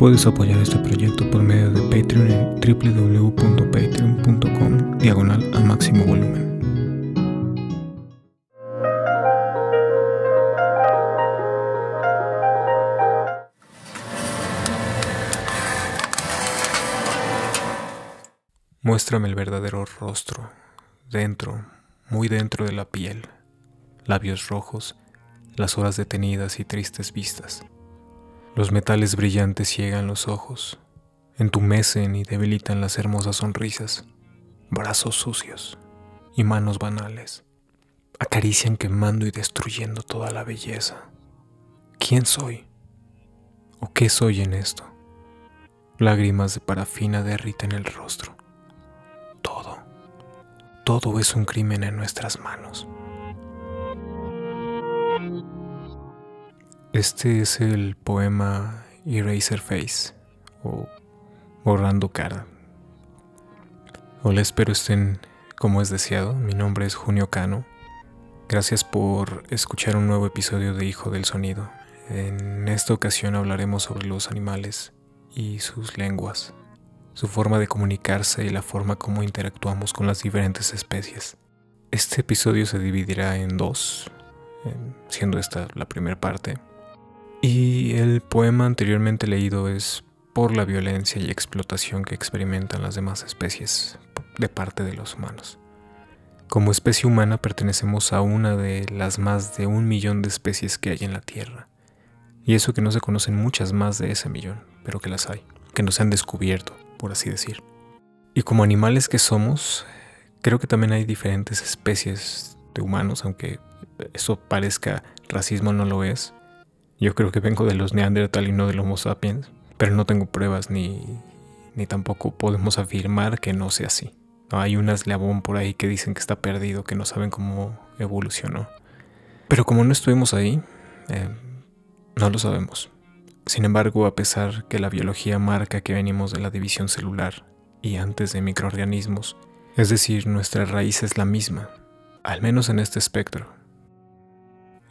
Puedes apoyar este proyecto por medio de Patreon en www.patreon.com diagonal a máximo volumen. Muéstrame el verdadero rostro, dentro, muy dentro de la piel, labios rojos, las horas detenidas y tristes vistas. Los metales brillantes ciegan los ojos, entumecen y debilitan las hermosas sonrisas, brazos sucios y manos banales. Acarician quemando y destruyendo toda la belleza. ¿Quién soy? ¿O qué soy en esto? Lágrimas de parafina derriten el rostro. Todo, todo es un crimen en nuestras manos. Este es el poema Eraser Face o Borrando Cara. Hola, espero estén como es deseado. Mi nombre es Junio Cano. Gracias por escuchar un nuevo episodio de Hijo del Sonido. En esta ocasión hablaremos sobre los animales y sus lenguas, su forma de comunicarse y la forma como interactuamos con las diferentes especies. Este episodio se dividirá en dos, siendo esta la primera parte y el poema anteriormente leído es por la violencia y explotación que experimentan las demás especies de parte de los humanos. Como especie humana pertenecemos a una de las más de un millón de especies que hay en la Tierra. Y eso que no se conocen muchas más de ese millón, pero que las hay, que no se han descubierto, por así decir. Y como animales que somos, creo que también hay diferentes especies de humanos, aunque eso parezca racismo no lo es. Yo creo que vengo de los Neandertal y no del Homo sapiens, pero no tengo pruebas ni, ni tampoco podemos afirmar que no sea así. hay un eslabón por ahí que dicen que está perdido, que no saben cómo evolucionó. Pero como no estuvimos ahí, eh, no lo sabemos. Sin embargo, a pesar que la biología marca que venimos de la división celular y antes de microorganismos, es decir, nuestra raíz es la misma, al menos en este espectro,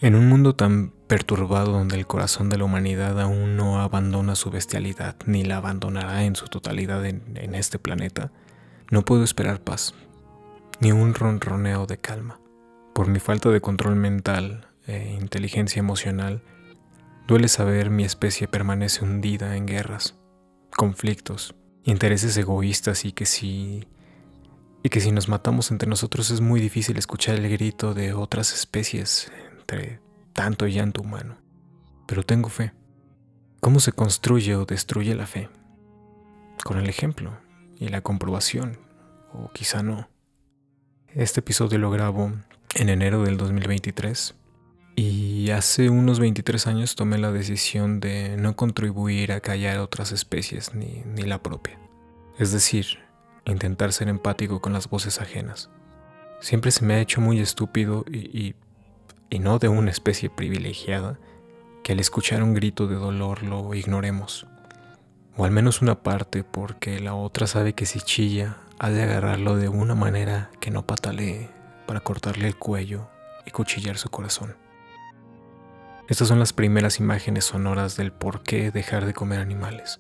en un mundo tan perturbado donde el corazón de la humanidad aún no abandona su bestialidad ni la abandonará en su totalidad en, este planeta, no puedo esperar paz, ni un ronroneo de calma. Por mi falta de control mental e inteligencia emocional, duele saber mi especie permanece hundida en guerras, conflictos, intereses egoístas y que si y que si nos matamos entre nosotros es muy difícil escuchar el grito de otras especies tanto llanto humano. Pero tengo fe. ¿Cómo se construye o destruye la fe? Con el ejemplo y la comprobación, o quizá no. Este episodio lo grabo en enero del 2023 y hace unos 23 años tomé la decisión de no contribuir a callar otras especies ni, ni la propia. Es decir, intentar ser empático con las voces ajenas. Siempre se me ha hecho muy estúpido y y no de una especie privilegiada, que al escuchar un grito de dolor lo ignoremos, o al menos una parte porque la otra sabe que si chilla ha de agarrarlo de una manera que no patalee para cortarle el cuello y cuchillar su corazón. Estas son las primeras imágenes sonoras del por qué dejar de comer animales.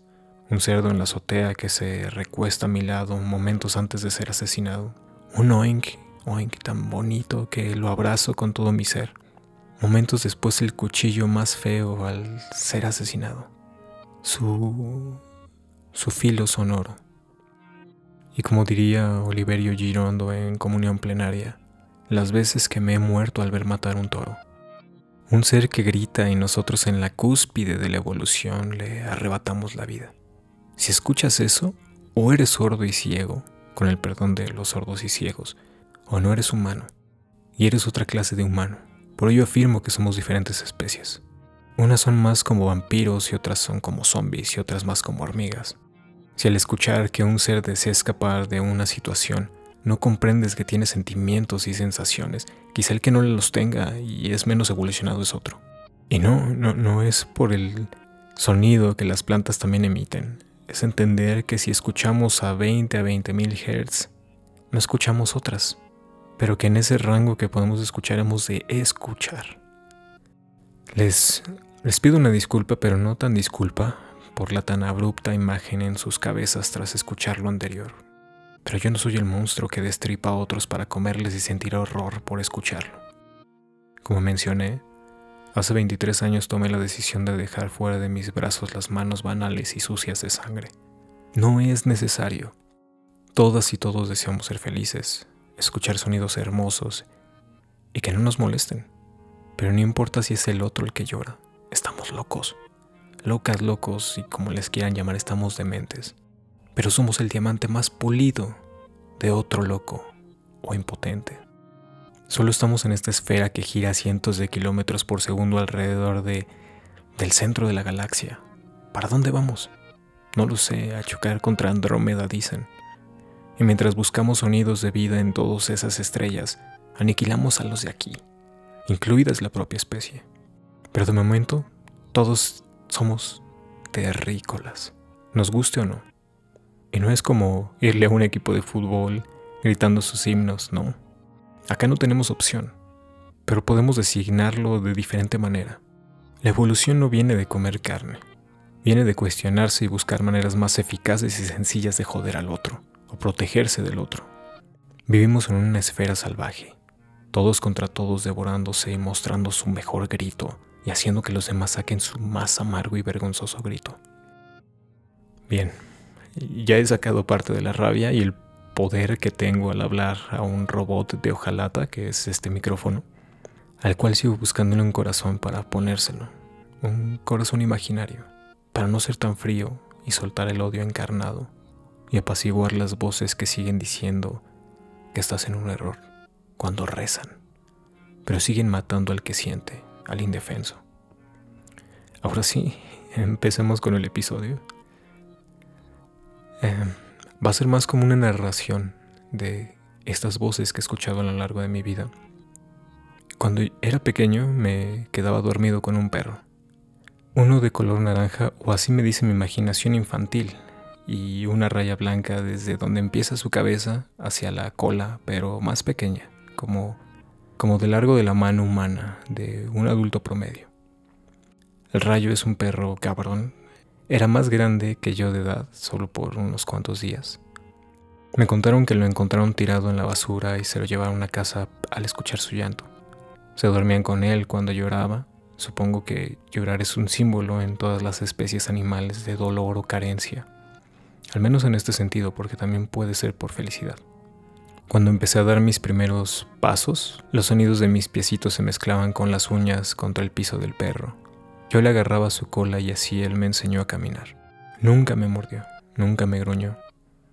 Un cerdo en la azotea que se recuesta a mi lado momentos antes de ser asesinado. Un oink oink tan bonito que lo abrazo con todo mi ser. Momentos después el cuchillo más feo al ser asesinado. Su su filo sonoro. Y como diría Oliverio Girondo en comunión plenaria, las veces que me he muerto al ver matar un toro. Un ser que grita y nosotros en la cúspide de la evolución le arrebatamos la vida. Si escuchas eso, o eres sordo y ciego, con el perdón de los sordos y ciegos, o no eres humano, y eres otra clase de humano. Por ello afirmo que somos diferentes especies. Unas son más como vampiros y otras son como zombies y otras más como hormigas. Si al escuchar que un ser desea escapar de una situación, no comprendes que tiene sentimientos y sensaciones, quizá el que no los tenga y es menos evolucionado es otro. Y no, no, no es por el sonido que las plantas también emiten, es entender que si escuchamos a 20 a 20 mil Hz, no escuchamos otras pero que en ese rango que podemos escuchar hemos de escuchar. Les, les pido una disculpa, pero no tan disculpa, por la tan abrupta imagen en sus cabezas tras escuchar lo anterior. Pero yo no soy el monstruo que destripa a otros para comerles y sentir horror por escucharlo. Como mencioné, hace 23 años tomé la decisión de dejar fuera de mis brazos las manos banales y sucias de sangre. No es necesario. Todas y todos deseamos ser felices, escuchar sonidos hermosos y que no nos molesten. Pero no importa si es el otro el que llora, estamos locos. Locas, locos y como les quieran llamar, estamos dementes. Pero somos el diamante más pulido de otro loco o impotente. Solo estamos en esta esfera que gira cientos de kilómetros por segundo alrededor de del centro de la galaxia. ¿Para dónde vamos? No lo sé, a chocar contra Andrómeda dicen. Y mientras buscamos sonidos de vida en todas esas estrellas, aniquilamos a los de aquí, incluidas la propia especie. Pero de momento, todos somos terrícolas, nos guste o no. Y no es como irle a un equipo de fútbol gritando sus himnos, no. Acá no tenemos opción, pero podemos designarlo de diferente manera. La evolución no viene de comer carne, viene de cuestionarse y buscar maneras más eficaces y sencillas de joder al otro, o protegerse del otro. Vivimos en una esfera salvaje, todos contra todos devorándose y mostrando su mejor grito y haciendo que los demás saquen su más amargo y vergonzoso grito. Bien, ya he sacado parte de la rabia y el poder que tengo al hablar a un robot de hojalata, que es este micrófono, al cual sigo buscándole un corazón para ponérselo, un corazón imaginario, para no ser tan frío y soltar el odio encarnado y apaciguar las voces que siguen diciendo que estás en un error cuando rezan, pero siguen matando al que siente, al indefenso. Ahora sí, empecemos con el episodio. Eh, va a ser más como una narración de estas voces que he escuchado a lo largo de mi vida. Cuando era pequeño me quedaba dormido con un perro. Uno de color naranja, o así me dice mi imaginación infantil, y una raya blanca desde donde empieza su cabeza hacia la cola, pero más pequeña como, como de largo de la mano humana de un adulto promedio. El rayo es un perro cabrón. Era más grande que yo de edad, solo por unos cuantos días. Me contaron que lo encontraron tirado en la basura y se lo llevaron a casa al escuchar su llanto. Se dormían con él cuando lloraba. Supongo que llorar es un símbolo en todas las especies animales de dolor o carencia. Al menos en este sentido, porque también puede ser por felicidad. Cuando empecé a dar mis primeros pasos, los sonidos de mis piecitos se mezclaban con las uñas contra el piso del perro. Yo le agarraba su cola y así él me enseñó a caminar. Nunca me mordió, nunca me gruñó.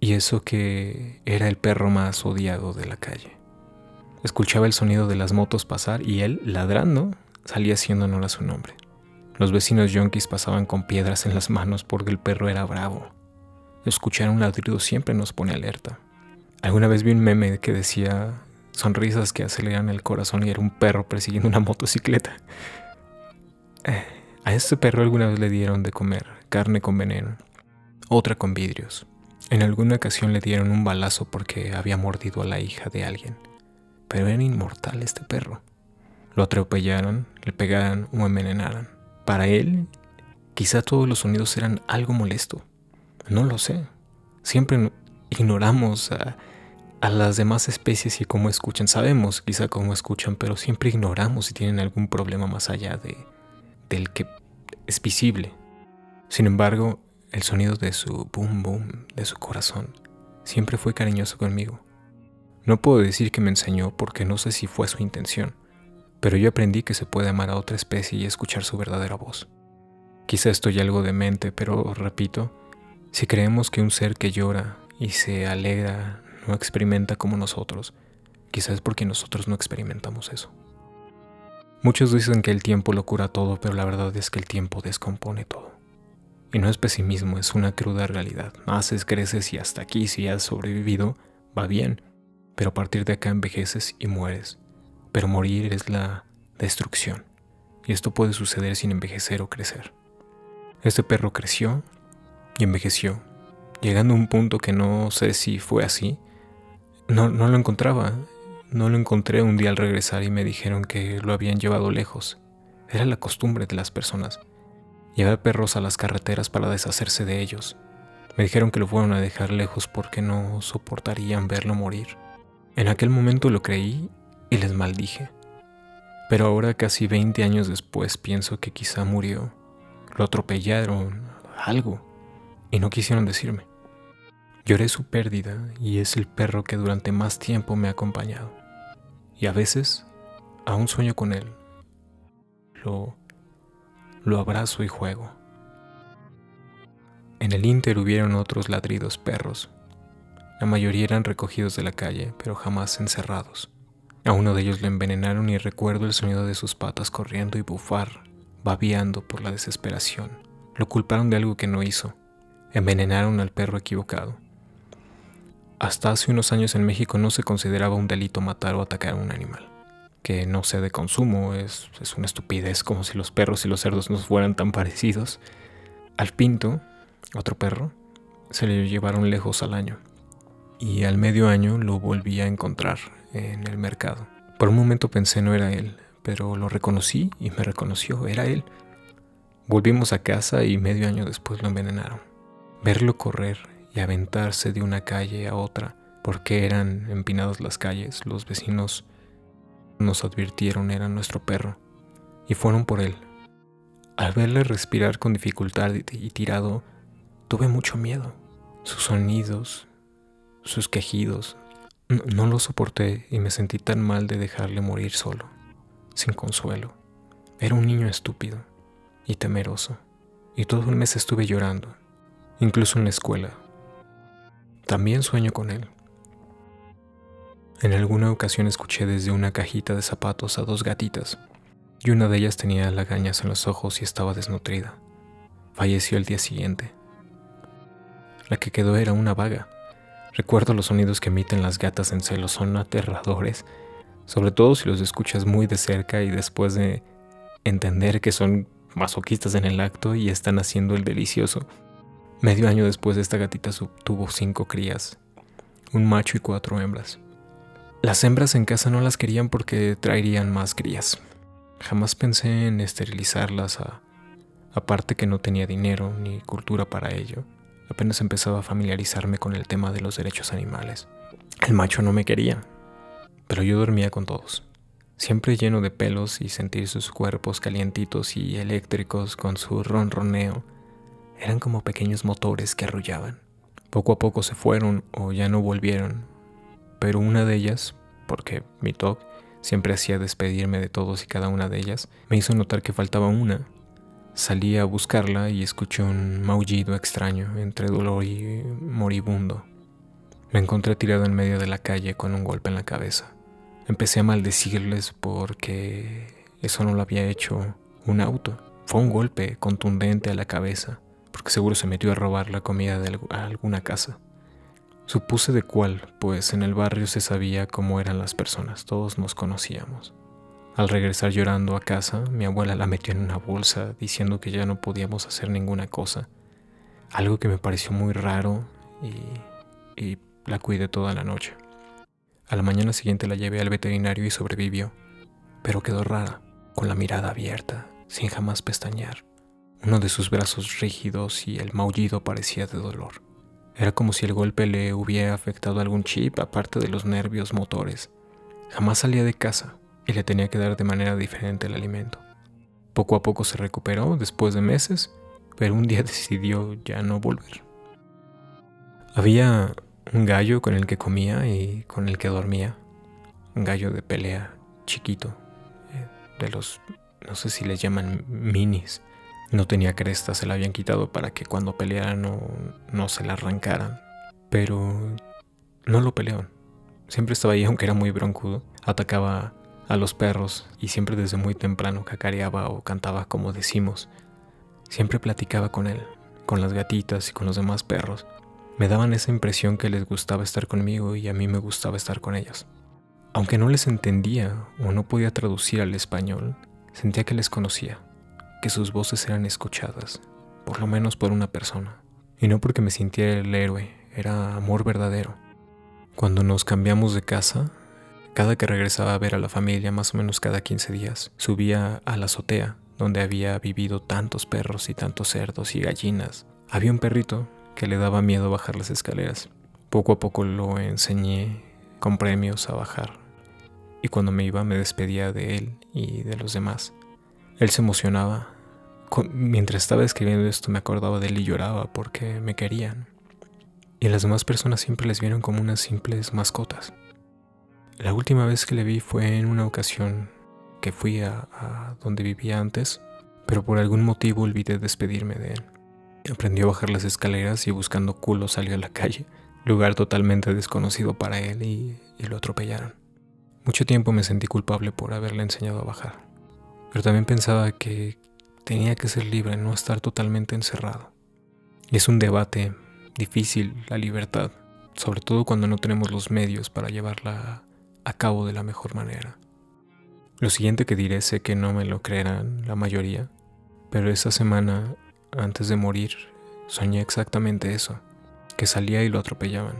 Y eso que era el perro más odiado de la calle. Escuchaba el sonido de las motos pasar y él, ladrando, salía haciendo honor a su nombre. Los vecinos yonkis pasaban con piedras en las manos porque el perro era bravo. Escuchar un ladrido siempre nos pone alerta. Alguna vez vi un meme que decía sonrisas que aceleran el corazón y era un perro persiguiendo una motocicleta. Eh, a este perro alguna vez le dieron de comer carne con veneno, otra con vidrios. En alguna ocasión le dieron un balazo porque había mordido a la hija de alguien. Pero era inmortal este perro. Lo atropellaron, le pegaron o envenenaron. Para él, quizá todos los sonidos eran algo molesto. No lo sé. Siempre ignoramos a las demás especies y cómo escuchan. Sabemos quizá cómo escuchan, pero siempre ignoramos si tienen algún problema más allá de, del que es visible. Sin embargo, el sonido de su boom boom, de su corazón, siempre fue cariñoso conmigo. No puedo decir que me enseñó porque no sé si fue su intención, pero yo aprendí que se puede amar a otra especie y escuchar su verdadera voz. Quizá estoy algo demente, pero repito, si creemos que un ser que llora y se alegra no experimenta como nosotros, quizás porque nosotros no experimentamos eso. Muchos dicen que el tiempo lo cura todo, pero la verdad es que el tiempo descompone todo. Y no es pesimismo, es una cruda realidad. Naces, creces y hasta aquí, si has sobrevivido, va bien, pero a partir de acá envejeces y mueres. Pero morir es la destrucción, y esto puede suceder sin envejecer o crecer. Este perro creció y envejeció, llegando a un punto que no sé si fue así, no, no lo encontraba. No lo encontré un día al regresar y me dijeron que lo habían llevado lejos. Era la costumbre de las personas. Llevé perros a las carreteras para deshacerse de ellos. Me dijeron que lo fueron a dejar lejos porque no soportarían verlo morir. En aquel momento lo creí y les maldije. Pero ahora, casi 20 años después, pienso que quizá murió. Lo atropellaron, algo, y no quisieron decirme. Lloré su pérdida y es el perro que durante más tiempo me ha acompañado. Y a veces aún sueño con él. Lo, lo abrazo y juego. En el Inter hubieron otros ladridos perros. La mayoría eran recogidos de la calle, pero jamás encerrados. A uno de ellos lo envenenaron y recuerdo el sonido de sus patas corriendo y bufar, babeando por la desesperación. Lo culparon de algo que no hizo. Envenenaron al perro equivocado. Hasta hace unos años en México no se consideraba un delito matar o atacar a un animal. Que no sea de consumo es, es una estupidez, como si los perros y los cerdos no fueran tan parecidos. Al pinto, otro perro, se le llevaron lejos al año. Y al medio año lo volví a encontrar en el mercado. Por un momento pensé no era él, pero lo reconocí y me reconoció, era él. Volvimos a casa y medio año después lo envenenaron. Verlo correr y aventarse de una calle a otra, porque eran empinadas las calles, los vecinos nos advirtieron era nuestro perro, y fueron por él. Al verle respirar con dificultad y tirado, tuve mucho miedo. Sus sonidos, sus quejidos, no, lo soporté y me sentí tan mal de dejarle morir solo, sin consuelo. Era un niño estúpido y temeroso, y todo el mes estuve llorando, incluso en la escuela, también sueño con él. En alguna ocasión escuché desde una cajita de zapatos a dos gatitas, y una de ellas tenía lagañas en los ojos y estaba desnutrida. Falleció el día siguiente. La que quedó era una vaga. Recuerdo los sonidos que emiten las gatas en celo, son aterradores, sobre todo si los escuchas muy de cerca y después de entender que son masoquistas en el acto y están haciendo el delicioso. Medio año después esta gatita tuvo cinco crías, un macho y cuatro hembras. Las hembras en casa no las querían porque traerían más crías. Jamás pensé en esterilizarlas, aparte que no tenía dinero ni cultura para ello. Apenas empezaba a familiarizarme con el tema de los derechos animales. El macho no me quería, pero yo dormía con todos. Siempre lleno de pelos y sentir sus cuerpos calientitos y eléctricos con su ronroneo eran como pequeños motores que arrullaban. Poco a poco se fueron o ya no volvieron, pero una de ellas, porque mi talk siempre hacía despedirme de todos y cada una de ellas, me hizo notar que faltaba una. Salí a buscarla y escuché un maullido extraño entre dolor y moribundo. Me encontré tirado en medio de la calle con un golpe en la cabeza. Empecé a maldecirles porque eso no lo había hecho un auto. Fue un golpe contundente a la cabeza porque seguro se metió a robar la comida de alguna casa. Supuse de cuál, pues en el barrio se sabía cómo eran las personas, todos nos conocíamos. Al regresar llorando a casa, mi abuela la metió en una bolsa diciendo que ya no podíamos hacer ninguna cosa, algo que me pareció muy raro y, y la cuidé toda la noche. A la mañana siguiente la llevé al veterinario y sobrevivió, pero quedó rara, con la mirada abierta, sin jamás pestañear uno de sus brazos rígidos y el maullido parecía de dolor. Era como si el golpe le hubiera afectado algún chip aparte de los nervios motores. Jamás salía de casa y le tenía que dar de manera diferente el alimento. Poco a poco se recuperó después de meses, pero un día decidió ya no volver. Había un gallo con el que comía y con el que dormía. Un gallo de pelea chiquito, eh, de los, no sé si les llaman minis. No tenía cresta, se la habían quitado para que cuando peleara no, no se la arrancaran. Pero no lo pelearon. Siempre estaba ahí, aunque era muy broncudo. Atacaba a los perros y siempre desde muy temprano cacareaba o cantaba como decimos. Siempre platicaba con él, con las gatitas y con los demás perros. Me daban esa impresión que les gustaba estar conmigo y a mí me gustaba estar con ellos. Aunque no les entendía o no podía traducir al español, sentía que les conocía que sus voces eran escuchadas, por lo menos por una persona. Y no porque me sintiera el héroe, era amor verdadero. Cuando nos cambiamos de casa, cada que regresaba a ver a la familia, más o menos cada 15 días, subía a la azotea, donde había vivido tantos perros y tantos cerdos y gallinas, había un perrito que le daba miedo bajar las escaleras. Poco a poco lo enseñé con premios a bajar y cuando me iba me despedía de él y de los demás. Él se emocionaba. Mientras estaba escribiendo esto me acordaba de él y lloraba porque me querían. Y las demás personas siempre les vieron como unas simples mascotas. La última vez que le vi fue en una ocasión que fui a, donde vivía antes, pero por algún motivo olvidé despedirme de él. Aprendió a bajar las escaleras y buscando culo salió a la calle, lugar totalmente desconocido para él y, y lo atropellaron. Mucho tiempo me sentí culpable por haberle enseñado a bajar, pero también pensaba que tenía que ser libre, no estar totalmente encerrado. Es un debate difícil la libertad, sobre todo cuando no tenemos los medios para llevarla a cabo de la mejor manera. Lo siguiente que diré sé que no me lo creerán la mayoría, pero esa semana, antes de morir, soñé exactamente eso, que salía y lo atropellaban.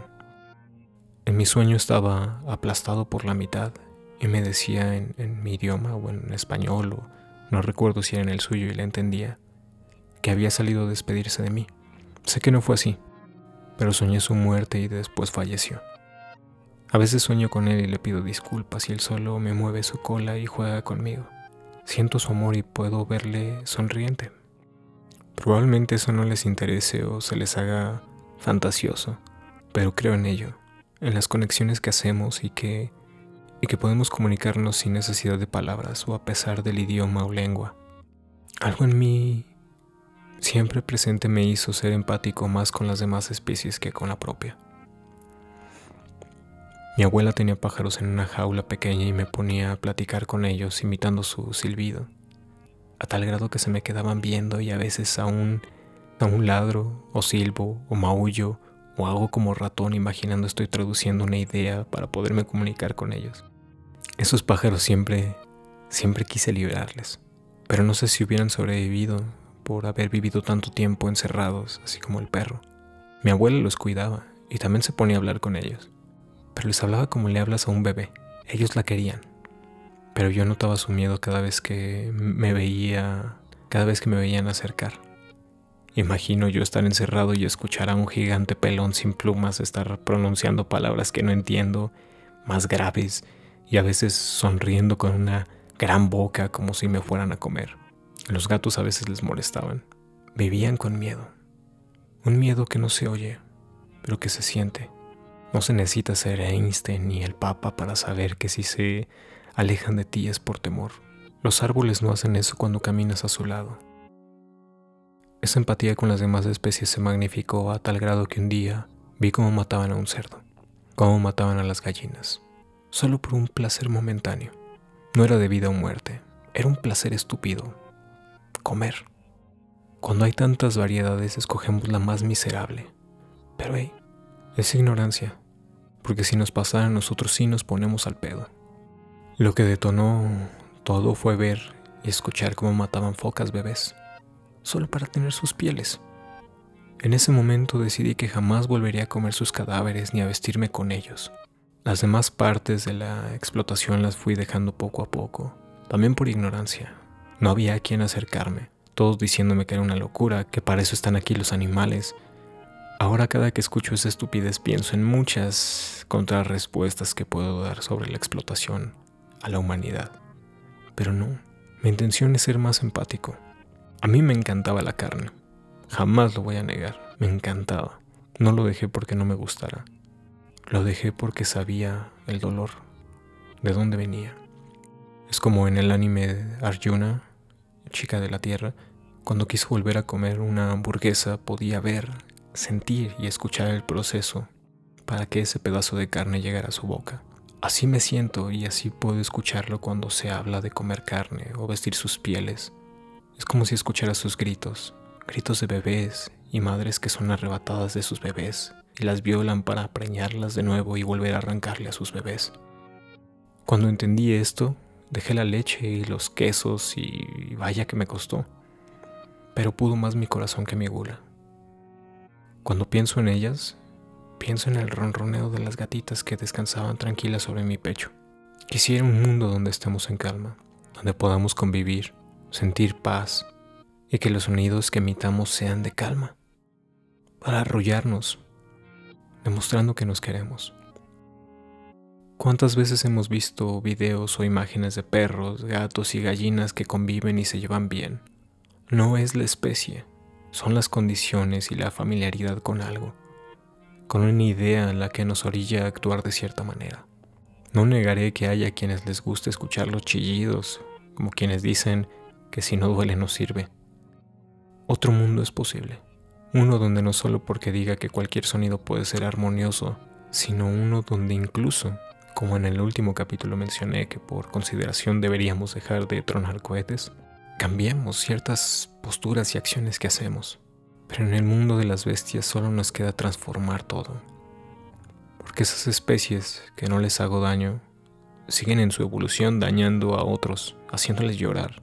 En mi sueño estaba aplastado por la mitad y me decía en, mi idioma o en español o no recuerdo si era en el suyo y le entendía, que había salido a despedirse de mí. Sé que no fue así, pero soñé su muerte y después falleció. A veces sueño con él y le pido disculpas y él solo me mueve su cola y juega conmigo. Siento su amor y puedo verle sonriente. Probablemente eso no les interese o se les haga fantasioso, pero creo en ello, en las conexiones que hacemos y que, que podemos comunicarnos sin necesidad de palabras o a pesar del idioma o lengua. Algo en mí siempre presente me hizo ser empático más con las demás especies que con la propia. Mi abuela tenía pájaros en una jaula pequeña y me ponía a platicar con ellos imitando su silbido, a tal grado que se me quedaban viendo y a veces aún a un ladro o silbo o maullo o hago como ratón imaginando estoy traduciendo una idea para poderme comunicar con ellos. Esos pájaros siempre, siempre quise liberarles, pero no sé si hubieran sobrevivido por haber vivido tanto tiempo encerrados, así como el perro. Mi abuela los cuidaba y también se ponía a hablar con ellos pero les hablaba como le hablas a un bebé. Ellos la querían. Pero yo notaba su miedo cada vez que me veía, cada vez que me veían acercar. Imagino yo estar encerrado y escuchar a un gigante pelón sin plumas estar pronunciando palabras que no entiendo, más graves, y a veces sonriendo con una gran boca como si me fueran a comer. Los gatos a veces les molestaban. Vivían con miedo. Un miedo que no se oye, pero que se siente. No se necesita ser Einstein ni el Papa para saber que si se alejan de ti es por temor. Los árboles no hacen eso cuando caminas a su lado. Esa empatía con las demás especies se magnificó a tal grado que un día vi cómo mataban a un cerdo, cómo mataban a las gallinas, solo por un placer momentáneo. No era de vida o muerte, era un placer estúpido. Comer. Cuando hay tantas variedades escogemos la más miserable. Pero hey, es ignorancia, porque si nos pasara nosotros sí nos ponemos al pedo. Lo que detonó todo fue ver y escuchar cómo mataban focas bebés, solo para tener sus pieles. En ese momento decidí que jamás volvería a comer sus cadáveres ni a vestirme con ellos. Las demás partes de la explotación las fui dejando poco a poco, también por ignorancia. No había a quien acercarme, todos diciéndome que era una locura, que para eso están aquí los animales, Ahora cada que escucho esa estupidez pienso en muchas contrarrespuestas que puedo dar sobre la explotación a la humanidad. Pero no, mi intención es ser más empático. A mí me encantaba la carne, jamás lo voy a negar, me encantaba. No lo dejé porque no me gustara, lo dejé porque sabía el dolor, de dónde venía. Es como en el anime Arjuna, chica de la tierra, cuando quiso volver a comer una hamburguesa podía ver sentir y escuchar el proceso para que ese pedazo de carne llegara a su boca. Así me siento y así puedo escucharlo cuando se habla de comer carne o vestir sus pieles. Es como si escuchara sus gritos, gritos de bebés y madres que son arrebatadas de sus bebés y las violan para preñarlas de nuevo y volver a arrancarle a sus bebés. Cuando entendí esto, dejé la leche y los quesos y vaya que me costó, pero pudo más mi corazón que mi gula. Cuando pienso en ellas, pienso en el ronroneo de las gatitas que descansaban tranquilas sobre mi pecho. Quisiera un mundo donde estemos en calma, donde podamos convivir sentir paz y que los sonidos que emitamos sean de calma, para arrullarnos, demostrando que nos queremos. ¿Cuántas veces hemos visto videos o imágenes de perros, gatos y gallinas que conviven y se llevan bien? No es la especie, son las condiciones y la familiaridad con algo, con una idea en la que nos orilla a actuar de cierta manera. No negaré que haya quienes les guste escuchar los chillidos, como quienes dicen que si no duele no sirve. Otro mundo es posible, uno donde no solo porque diga que cualquier sonido puede ser armonioso, sino uno donde incluso, como en el último capítulo mencioné que por consideración deberíamos dejar de tronar cohetes, cambiamos ciertas posturas y acciones que hacemos. Pero en el mundo de las bestias solo nos queda transformar todo porque esas especies que no les hago daño siguen en su evolución dañando a otros, haciéndoles llorar.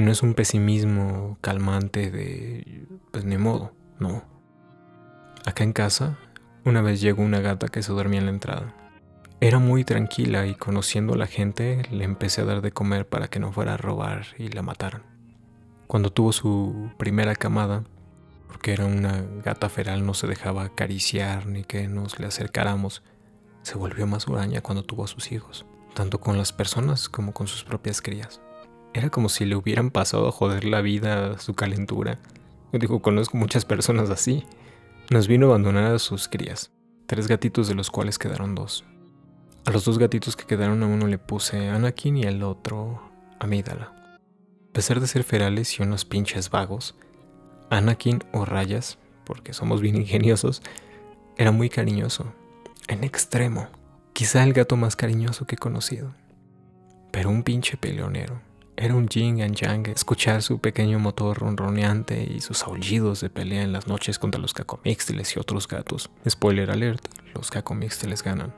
No es un pesimismo calmante de, pues ni modo, no. Acá en casa, una vez llegó una gata que se dormía en la entrada. Era muy tranquila y conociendo a la gente le empecé a dar de comer para que no fuera a robar y la mataran. Cuando tuvo su primera camada, porque era una gata feral, no se dejaba acariciar ni que nos le acercáramos. Se volvió más huraña cuando tuvo a sus hijos, tanto con las personas como con sus propias crías. Era como si le hubieran pasado a joder la vida su calentura. Yo digo, conozco muchas personas así. Nos vino a abandonar a sus crías, tres gatitos de los cuales quedaron dos. A los dos gatitos que quedaron a uno le puse Anakin y al otro Amídala. A pesar de ser ferales y unos pinches vagos, Anakin o Rayas, porque somos bien ingeniosos, era muy cariñoso, en extremo, quizá el gato más cariñoso que he conocido. Pero un pinche peleonero. Era un yin and yang escuchar su pequeño motor ronroneante y sus aullidos de pelea en las noches contra los cacomixtiles y otros gatos. Spoiler alert, los cacomixtiles ganan.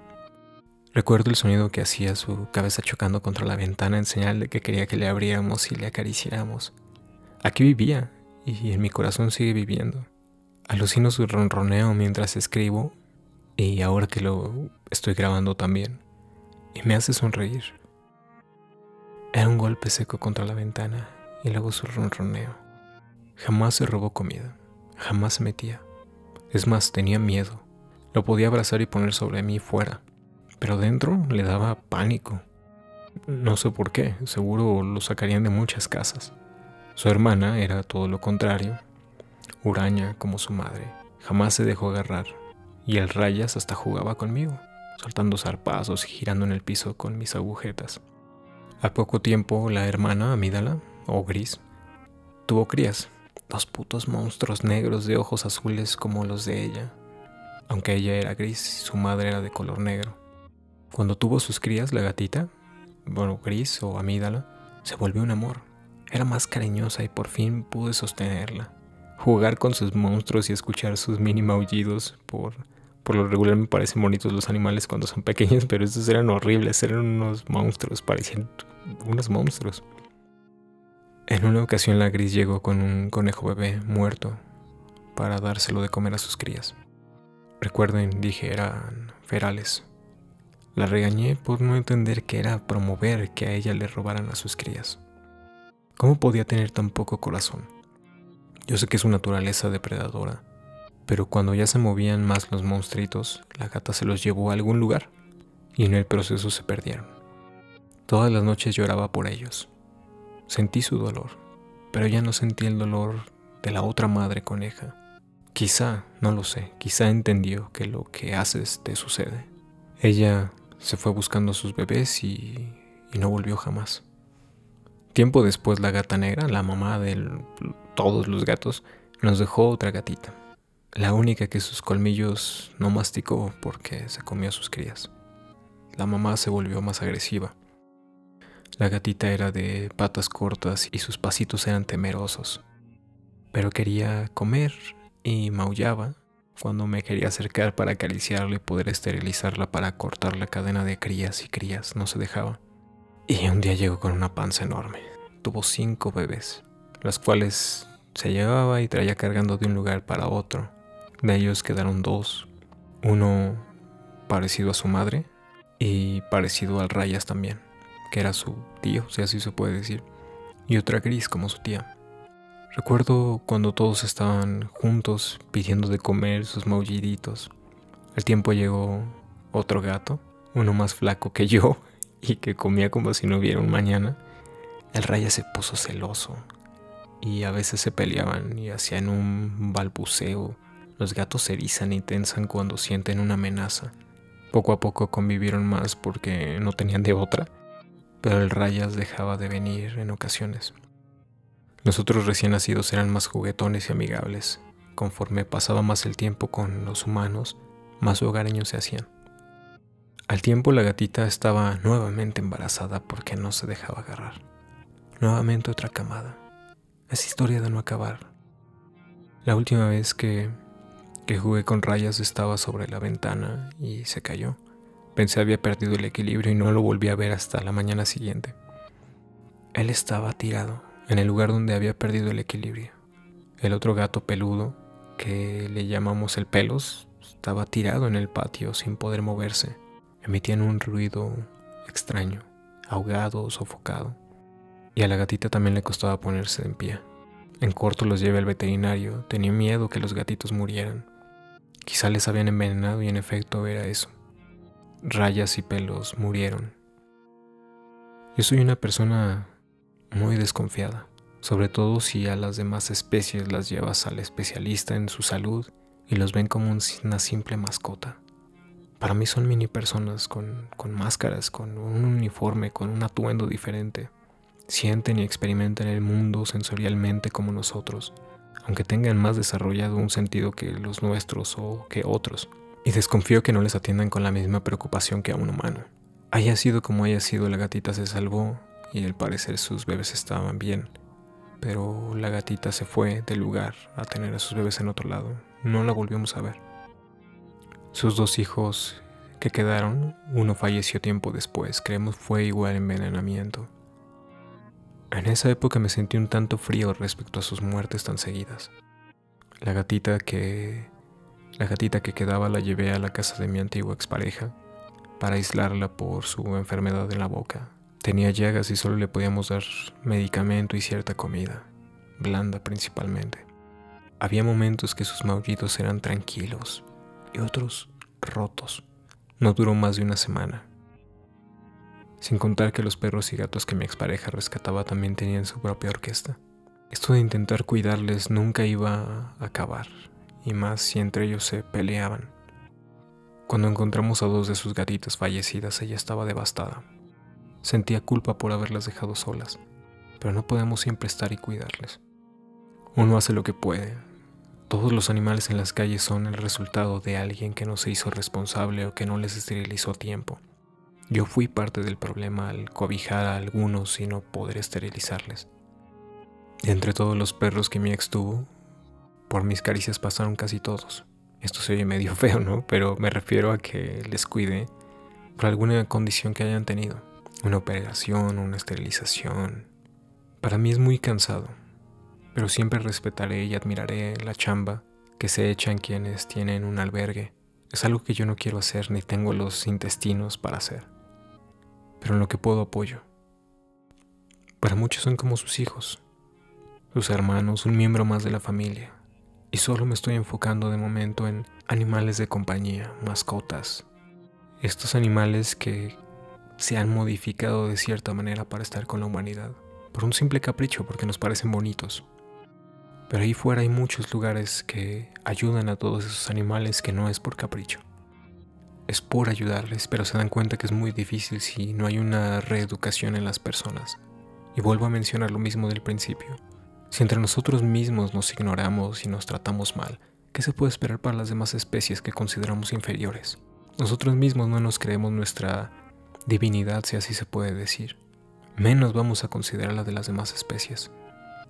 Recuerdo el sonido que hacía su cabeza chocando contra la ventana en señal de que quería que le abriéramos y le acariciáramos. Aquí vivía, y en mi corazón sigue viviendo. Alucino su ronroneo mientras escribo y ahora que lo estoy grabando también. Y me hace sonreír. Era un golpe seco contra la ventana y luego su ronroneo. Jamás se robó comida, jamás se metía. Es más, tenía miedo. Lo podía abrazar y poner sobre mí fuera, pero dentro le daba pánico. No sé por qué, seguro lo sacarían de muchas casas. Su hermana era todo lo contrario, huraña como su madre. Jamás se dejó agarrar, y el rayas hasta jugaba conmigo, soltando zarpazos y girando en el piso con mis agujetas. A poco tiempo, la hermana, Amídala, o Gris, tuvo crías, dos putos monstruos negros de ojos azules como los de ella, aunque ella era gris y su madre era de color negro. Cuando tuvo sus crías, la gatita, bueno, Gris o Amídala, se volvió un amor era más cariñosa y por fin pude sostenerla. Jugar con sus monstruos y escuchar sus mini maullidos. Por, por lo regular me parecen bonitos los animales cuando son pequeños, pero estos eran horribles, eran unos monstruos, parecían unos monstruos. En una ocasión la gris llegó con un conejo bebé muerto para dárselo de comer a sus crías. Recuerden, dije, eran ferales. La regañé por no entender que era promover que a ella le robaran a sus crías. ¿Cómo podía tener tan poco corazón? Yo sé que es su naturaleza depredadora, pero cuando ya se movían más los monstruitos, la gata se los llevó a algún lugar y en el proceso se perdieron. Todas las noches lloraba por ellos. Sentí su dolor, pero ya no sentí el dolor de la otra madre coneja. Quizá, no lo sé, quizá entendió que lo que haces te sucede. Ella se fue buscando a sus bebés y, y no volvió jamás. Tiempo después la gata negra, la mamá de todos los gatos, nos dejó otra gatita, la única que sus colmillos no masticó porque se comió a sus crías. La mamá se volvió más agresiva. La gatita era de patas cortas y sus pasitos eran temerosos, pero quería comer y maullaba cuando me quería acercar para acariciarla y poder esterilizarla para cortar la cadena de crías y crías, no se dejaba. Y un día llegó con una panza enorme. Tuvo cinco bebés, los cuales se llevaba y traía cargando de un lugar para otro. De ellos quedaron dos, uno parecido a su madre y parecido al Rayas también, que era su tío, si así se puede decir. y otra gris como su tía. Recuerdo cuando todos estaban juntos pidiendo de comer sus maulliditos. Al tiempo llegó otro gato, uno más flaco que yo y que comía como si no hubiera un mañana. El raya se puso celoso y a veces se peleaban y hacían un balbuceo. Los gatos se erizan y tensan cuando sienten una amenaza. Poco a poco convivieron más porque no tenían de otra, pero el rayas dejaba de venir en ocasiones. Los otros recién nacidos eran más juguetones y amigables. Conforme pasaba más el tiempo con los humanos, más hogareños se hacían. Al tiempo la gatita estaba nuevamente embarazada porque no se dejaba agarrar. Nuevamente otra camada. Es historia de no acabar. La última vez que, que jugué con rayas estaba sobre la ventana y se cayó. Pensé había perdido el equilibrio y no lo volví a ver hasta la mañana siguiente. Él estaba tirado, en el lugar donde había perdido el equilibrio. El otro gato peludo, que le llamamos el pelos, estaba tirado en el patio sin poder moverse. Emitían un ruido extraño, ahogado sofocado. Y a la gatita también le costaba ponerse en pie. En corto los llevé al veterinario, tenía miedo que los gatitos murieran. Quizá les habían envenenado y en efecto era eso. Rayas y pelos murieron. Yo soy una persona muy desconfiada, sobre todo si a las demás especies las llevas al especialista en su salud y los ven como una simple mascota. Para mí son mini personas con, con máscaras, con un uniforme, con un atuendo diferente. Sienten y experimentan el mundo sensorialmente como nosotros, aunque tengan más desarrollado un sentido que los nuestros o que otros. Y desconfío que no les atiendan con la misma preocupación que a un humano. Haya sido como haya sido, la gatita se salvó y al parecer sus bebés estaban bien. Pero la gatita se fue del lugar a tener a sus bebés en otro lado. No la volvimos a ver. Sus dos hijos que quedaron, uno falleció tiempo después, creemos fue igual envenenamiento. En esa época me sentí un tanto frío respecto a sus muertes tan seguidas. La gatita que la gatita que quedaba la llevé a la casa de mi antigua expareja para aislarla por su enfermedad en la boca Tenía llagas y solo le podíamos dar medicamento y cierta comida, blanda principalmente. Había momentos que sus maullidos eran tranquilos y otros rotos. No duró más de una semana. Sin contar que los perros y gatos que mi expareja rescataba también tenían su propia orquesta. Esto de intentar cuidarles nunca iba a acabar, y más si entre ellos se peleaban. Cuando encontramos a dos de sus gatitas fallecidas, ella estaba devastada. Sentía culpa por haberlas dejado solas, pero no podemos siempre estar y cuidarles. Uno hace lo que puede. Todos los animales en las calles son el resultado de alguien que no se hizo responsable o que no les esterilizó a tiempo. Yo fui parte del problema al cobijar a algunos y no poder esterilizarles. entre todos los perros que mi ex tuvo, por mis caricias pasaron casi todos. Esto se oye medio feo, ¿no? Pero me refiero a que les cuide por alguna condición que hayan tenido una operación, una esterilización. Para mí es muy cansado, pero siempre respetaré y admiraré la chamba que se echan quienes tienen un albergue. Es algo que yo no quiero hacer ni tengo los intestinos para hacer, pero en lo que puedo apoyo. Para muchos son como sus hijos, sus hermanos, un miembro más de la familia, y solo me estoy enfocando de momento en animales de compañía, mascotas, estos animales que se han modificado de cierta manera para estar con la humanidad, por un simple capricho, porque nos parecen bonitos. Pero ahí fuera hay muchos lugares que ayudan a todos esos animales que no es por capricho. Es por ayudarles, pero se dan cuenta que es muy difícil si no hay una reeducación en las personas. Y vuelvo a mencionar lo mismo del principio. Si entre nosotros mismos nos ignoramos y nos tratamos mal, ¿qué se puede esperar para las demás especies que consideramos inferiores? Nosotros mismos no nos creemos nuestra divinidad, si así se puede decir, menos vamos a considerar la de las demás especies.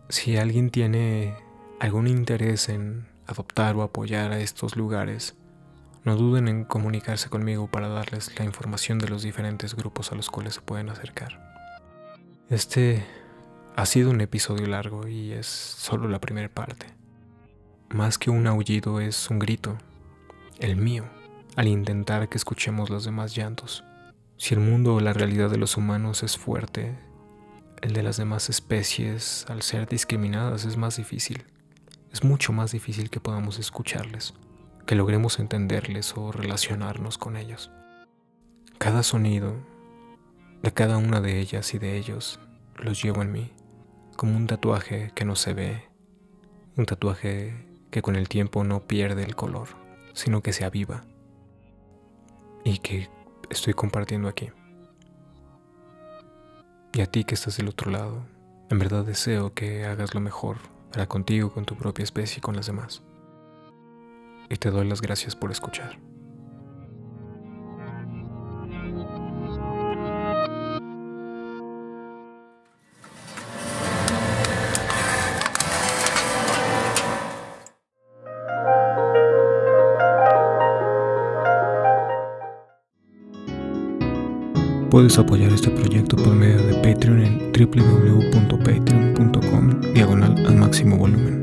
Si alguien tiene algún interés en adoptar o apoyar a estos lugares, no duden en comunicarse conmigo para darles la información de los diferentes grupos a los cuales se pueden acercar. Este ha sido un episodio largo y es solo la primera parte. Más que un aullido es un grito, el mío, al intentar que escuchemos los demás llantos. Si el mundo o la realidad de los humanos es fuerte, el de las demás especies, al ser discriminadas, es más difícil. Es mucho más difícil que podamos escucharles, que logremos entenderles o relacionarnos con ellos. Cada sonido de cada una de ellas y de ellos los llevo en mí, como un tatuaje que no se ve, un tatuaje que con el tiempo no pierde el color, sino que se aviva y que estoy compartiendo aquí. Y a ti que estás del otro lado, en verdad deseo que hagas lo mejor para contigo, con tu propia especie y con las demás. Y te doy las gracias por escuchar. Puedes apoyar este proyecto por medio de Patreon en www.patreon.com diagonal al máximo volumen.